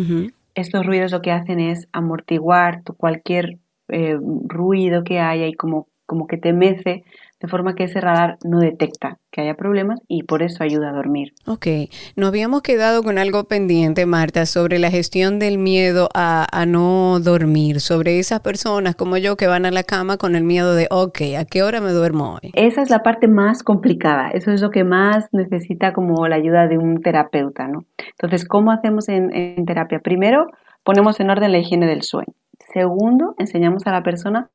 estos ruidos lo que hacen es amortiguar tu cualquier eh, ruido que haya y como, como que te mece, de forma que ese radar no detecta que haya problemas y por eso ayuda a dormir. Ok, nos habíamos quedado con algo pendiente, Marta, sobre la gestión del miedo a, a no dormir, sobre esas personas como yo que van a la cama con el miedo de, ok, ¿a qué hora me duermo hoy? Esa es la parte más complicada, eso es lo que más necesita como la ayuda de un terapeuta, ¿no? Entonces, ¿cómo hacemos en, en terapia? Primero, ponemos en orden la higiene del sueño. Segundo, enseñamos a la persona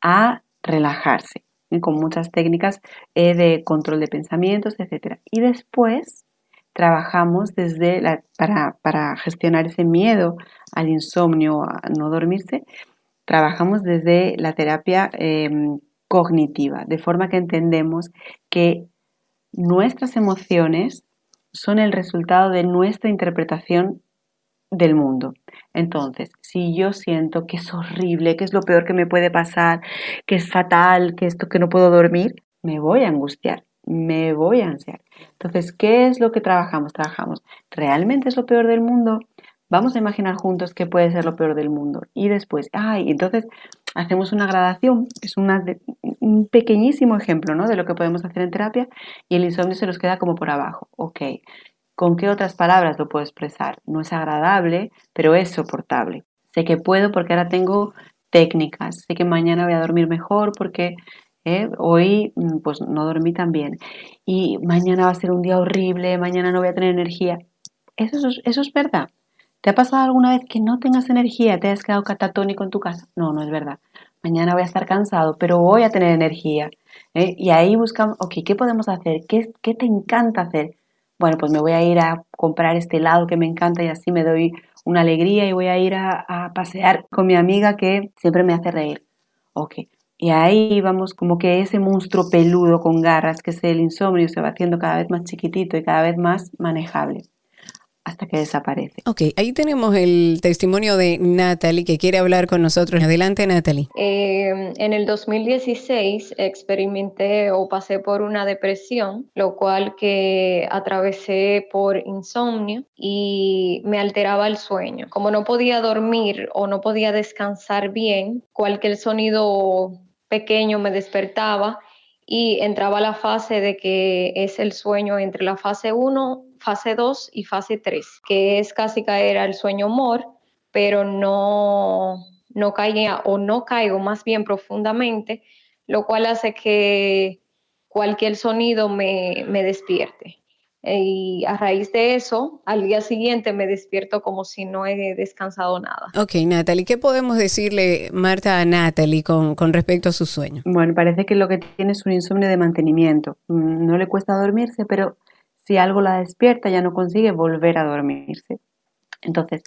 a relajarse con muchas técnicas eh, de control de pensamientos, etc. Y después trabajamos desde la, para, para gestionar ese miedo al insomnio, a no dormirse, trabajamos desde la terapia eh, cognitiva, de forma que entendemos que nuestras emociones son el resultado de nuestra interpretación del mundo. Entonces, si yo siento que es horrible, que es lo peor que me puede pasar, que es fatal, que esto que no puedo dormir, me voy a angustiar, me voy a ansiar. Entonces, ¿qué es lo que trabajamos? Trabajamos, ¿realmente es lo peor del mundo? Vamos a imaginar juntos qué puede ser lo peor del mundo. Y después, ay, entonces hacemos una gradación, es un pequeñísimo ejemplo ¿no? de lo que podemos hacer en terapia y el insomnio se nos queda como por abajo. Ok, ¿con qué otras palabras lo puedo expresar? No es agradable, pero es soportable. Sé que puedo porque ahora tengo técnicas, sé que mañana voy a dormir mejor porque eh, hoy mm, pues no dormí tan bien y mañana va a ser un día horrible, mañana no voy a tener energía. Eso es, eso es verdad. ¿Te ha pasado alguna vez que no tengas energía, te hayas quedado catatónico en tu casa? No, no es verdad. Mañana voy a estar cansado, pero voy a tener energía. ¿eh? Y ahí buscamos, ok, ¿qué podemos hacer? ¿Qué, ¿Qué te encanta hacer? Bueno, pues me voy a ir a comprar este helado que me encanta y así me doy una alegría y voy a ir a, pasear con mi amiga que siempre me hace reír. Ok. Y ahí vamos como que ese monstruo peludo con garras que es el insomnio se va haciendo cada vez más chiquitito y cada vez más manejable hasta que desaparece. Ok, ahí tenemos el testimonio de Natalie que quiere hablar con nosotros. Adelante, Natalie. Eh, en el 2016 experimenté o pasé por una depresión, lo cual que atravesé por insomnio y me alteraba el sueño. Como no podía dormir o no podía descansar bien, cualquier sonido pequeño me despertaba y entraba a la fase de que es el sueño entre la fase 1, fase 2 y fase 3, que es casi caer al sueño humor, pero no, no caía o no caigo más bien profundamente, lo cual hace que cualquier sonido me, me despierte. y a raíz de eso, al día siguiente me despierto como si no he descansado nada. Ok, Natalie, ¿qué podemos decirle, Marta, a Natalie con, con respecto a su sueño? Bueno, parece que lo que tiene es un insomnio de mantenimiento. Mm, No le cuesta dormirse, pero si algo la despierta ya no consigue volver a dormirse. Entonces,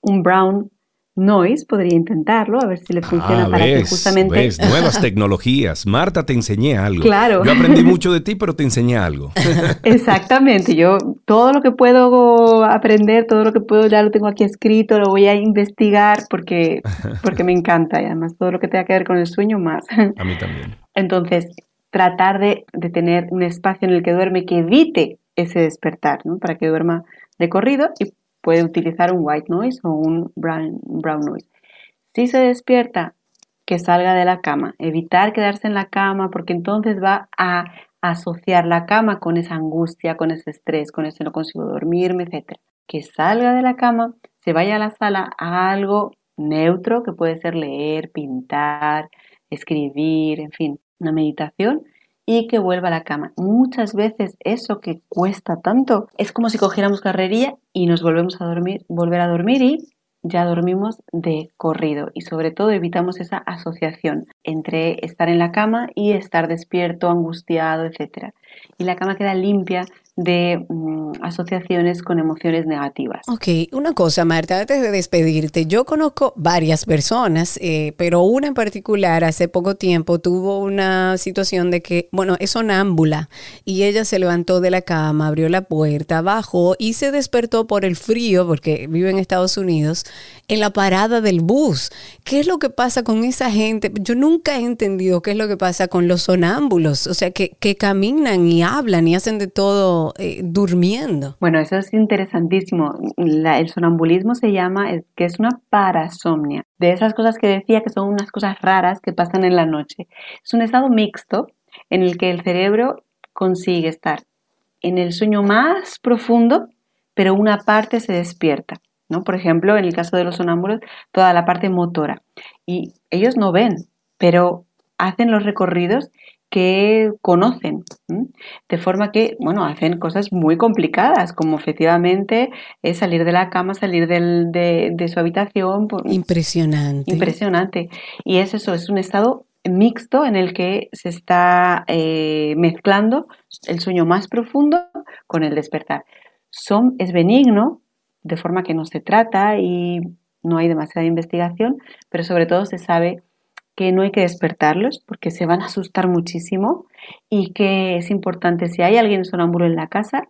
un brown noise podría intentarlo, a ver si le funciona Ah, para que justamente... ves, [laughs] nuevas tecnologías. Marta, te enseñé algo. Claro. Yo aprendí mucho de ti, pero te enseñé algo. [laughs] Exactamente, yo todo lo que puedo aprender, todo lo que puedo ya lo tengo aquí escrito, lo voy a investigar porque, porque me encanta y además todo lo que tenga que ver con el sueño más. A mí también. Entonces, tratar de, de tener un espacio en el que duerme que evite ese despertar, ¿no? Para que duerma de corrido y puede utilizar un white noise o un brown, brown noise. Si se despierta, que salga de la cama, evitar quedarse en la cama porque entonces va a asociar la cama con esa angustia, con ese estrés, con ese no consigo dormirme, etc. Que salga de la cama, se vaya a la sala, haga algo neutro, que puede ser leer, pintar, escribir, en fin, una meditación y que vuelva a la cama. Muchas veces eso que cuesta tanto es como si cogiéramos carrería y nos volvemos a dormir, volver a dormir y ya dormimos de corrido y sobre todo evitamos esa asociación entre estar en la cama y estar despierto, angustiado, etc. Y la cama queda limpia de mm, asociaciones con emociones negativas. Ok, una cosa, Marta, antes de despedirte, yo conozco varias personas, eh, pero una en particular hace poco tiempo tuvo una situación de que, bueno, es sonámbula y ella se levantó de la cama, abrió la puerta, bajó y se despertó por el frío, porque vive en Estados Unidos, en la parada del bus. ¿Qué es lo que pasa con esa gente? Yo nunca he entendido qué es lo que pasa con los sonámbulos, o sea, que, que caminan y hablan y hacen de todo eh, durmiendo. Bueno, eso es interesantísimo. El sonambulismo se llama, es- que es una parasomnia. De esas cosas que decía que son unas cosas raras que pasan en la noche. Es un estado mixto en el que el cerebro consigue estar en el sueño más profundo, pero una parte se despierta. ¿no? Por ejemplo, en el caso de los sonámbulos, toda la parte motora. Y ellos no ven, pero hacen los recorridos que conocen, ¿m? de forma que, bueno, hacen cosas muy complicadas, como efectivamente es salir de la cama, salir del- de, de su habitación. por- Impresionante. Impresionante. Y es eso, es un estado mixto en el que se está eh, mezclando el sueño más profundo con el despertar. Son, es benigno, de forma que no se trata y no hay demasiada investigación, pero sobre todo se sabe que no hay que despertarlos porque se van a asustar muchísimo y que es importante, si hay alguien sonámbulo en la casa,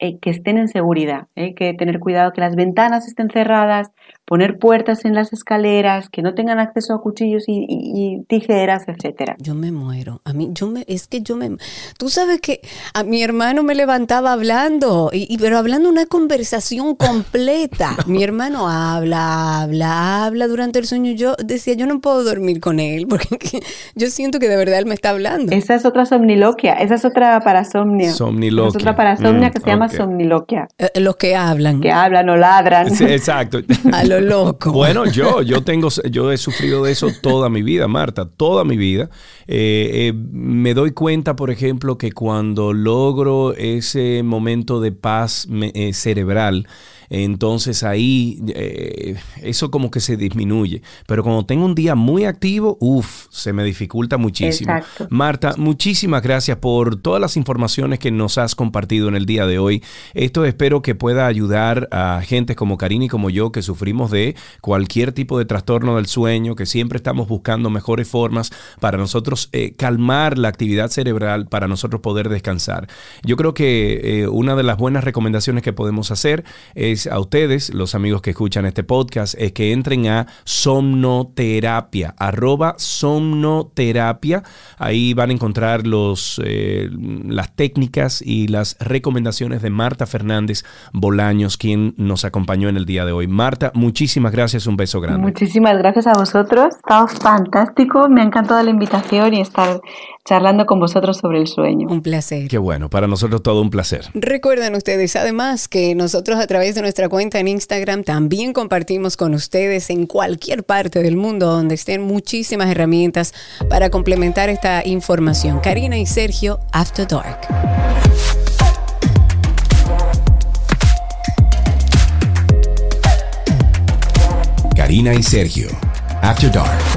eh, que estén en seguridad. ¿eh? Hay que tener cuidado que las ventanas estén cerradas, poner puertas en las escaleras, que no tengan acceso a cuchillos y, y- y tijeras, etcétera. Yo me muero. A mí, yo me, es que yo me. Tú sabes que a mi hermano me levantaba hablando, y, y- pero hablando una conversación completa. [laughs] mi hermano habla, habla, habla durante el sueño. Yo decía, yo no puedo dormir con él, porque [laughs] yo siento que de verdad él me está hablando. Esa es otra somniloquia, esa es otra parasomnia. Somniloquia. Esa es otra parasomnia Mm, que se llama ok. somniloquia, Eh, los que hablan que hablan o ladran. Sí, exacto. [laughs] a lo loco. Bueno, yo, yo tengo, yo he sufrido de eso toda mi vida, Marta, toda mi vida. Eh, eh, me doy cuenta, por ejemplo, que cuando logro ese momento de paz me- eh, cerebral, entonces ahí eh, eso como que se disminuye. Pero cuando tengo un día muy activo, uff, se me dificulta muchísimo. Exacto. Marta, muchísimas gracias por todas las informaciones que nos has compartido en el día de hoy. Esto espero que pueda ayudar a gente como Karina y como yo que sufrimos de cualquier tipo de trastorno del sueño, que siempre estamos buscando mejores formas para nosotros eh, calmar la actividad cerebral, para nosotros poder descansar. Yo creo que eh, una de las buenas recomendaciones que podemos hacer es a ustedes, los amigos que escuchan este podcast, es que entren a somnoterapia, arroba somnoterapia. Ahí van a encontrar los, eh, las técnicas y las recomendaciones de Marta Fernández Bolaños, quien nos acompañó en el día de hoy. Marta, muchísimas gracias, un beso grande. Muchísimas gracias a vosotros, está fantástico, me ha encantado la invitación y estar charlando con vosotros sobre el sueño. Un placer. Qué bueno, para nosotros todo un placer. Recuerden ustedes además que nosotros a través de nuestra cuenta en Instagram también compartimos con ustedes en cualquier parte del mundo donde estén muchísimas herramientas para complementar esta información. Karina y Sergio, After Dark. Karina y Sergio, After Dark.